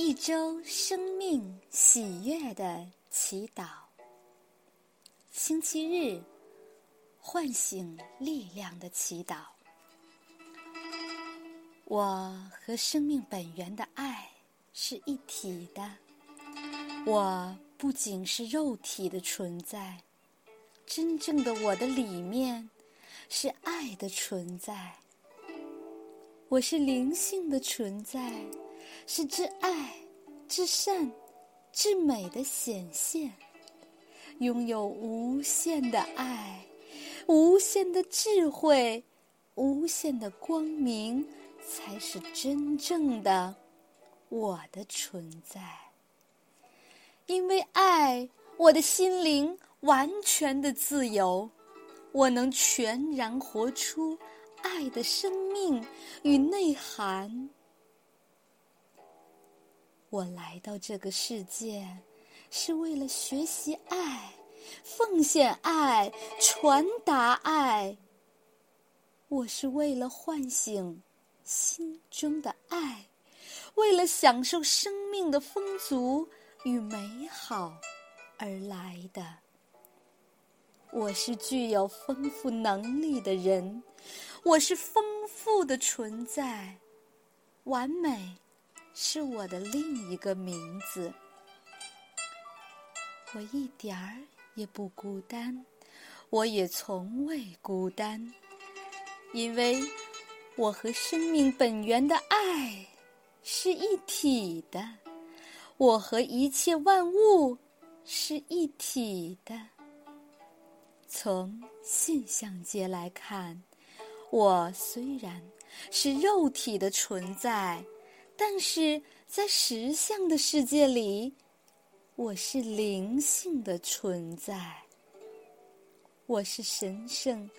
一周生命喜悦的祈祷。星期日，唤醒力量的祈祷。我和生命本源的爱是一体的。我不仅是肉体的存在，真正的我的里面是爱的存在。我是灵性的存在。是至爱、至善、至美的显现，拥有无限的爱、无限的智慧、无限的光明，才是真正的我的存在。因为爱，我的心灵完全的自由，我能全然活出爱的生命与内涵。我来到这个世界，是为了学习爱、奉献爱、传达爱。我是为了唤醒心中的爱，为了享受生命的丰足与美好而来的。我是具有丰富能力的人，我是丰富的存在，完美。是我的另一个名字。我一点儿也不孤单，我也从未孤单，因为我和生命本源的爱是一体的，我和一切万物是一体的。从现象界来看，我虽然是肉体的存在。但是在实相的世界里，我是灵性的存在，我是神圣、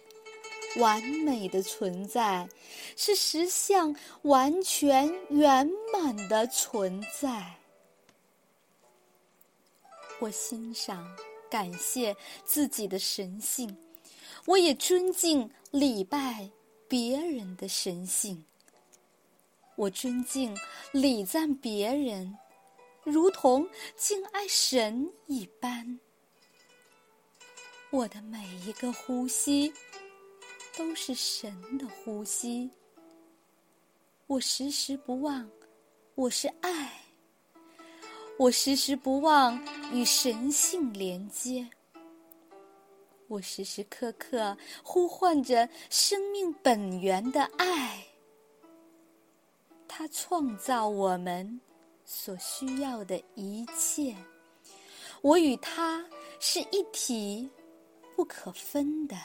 完美的存在，是实相完全圆满的存在。我欣赏、感谢自己的神性，我也尊敬、礼拜别人的神性。我尊敬、礼赞别人，如同敬爱神一般。我的每一个呼吸都是神的呼吸。我时时不忘，我是爱。我时时不忘与神性连接。我时时刻刻呼唤着生命本源的爱。他创造我们所需要的一切，我与他是一体不可分的。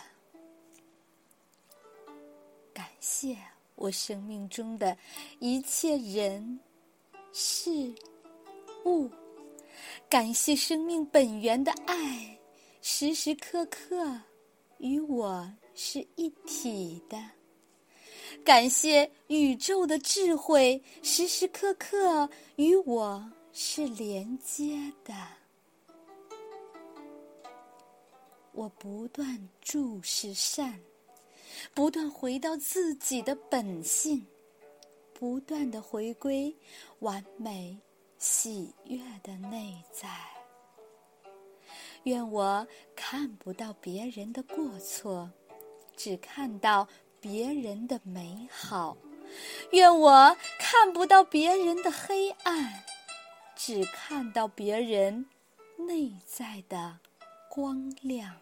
感谢我生命中的一切人、事、物，感谢生命本源的爱，时时刻刻与我是一体的。感谢宇宙的智慧，时时刻刻与我是连接的。我不断注视善，不断回到自己的本性，不断的回归完美喜悦的内在。愿我看不到别人的过错，只看到。别人的美好，愿我看不到别人的黑暗，只看到别人内在的光亮。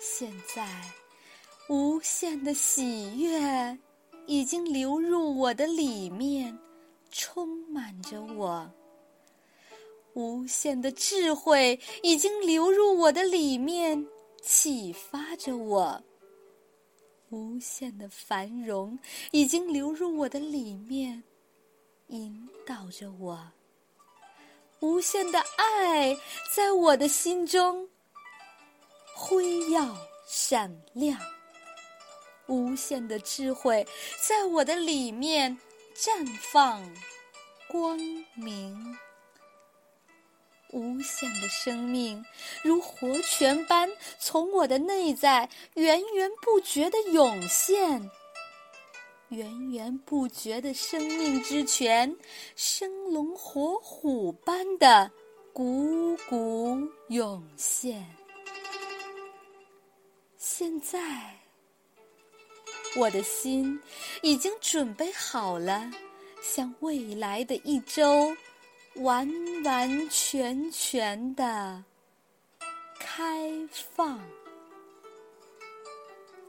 现在，无限的喜悦已经流入我的里面，充满着我；无限的智慧已经流入我的里面，启发着我。无限的繁荣已经流入我的里面，引导着我；无限的爱在我的心中辉耀闪亮；无限的智慧在我的里面绽放光明。无限的生命如活泉般从我的内在源源不绝的涌现，源源不绝的生命之泉，生龙活虎般的汩汩涌现。现在，我的心已经准备好了，向未来的一周完完全全的开放。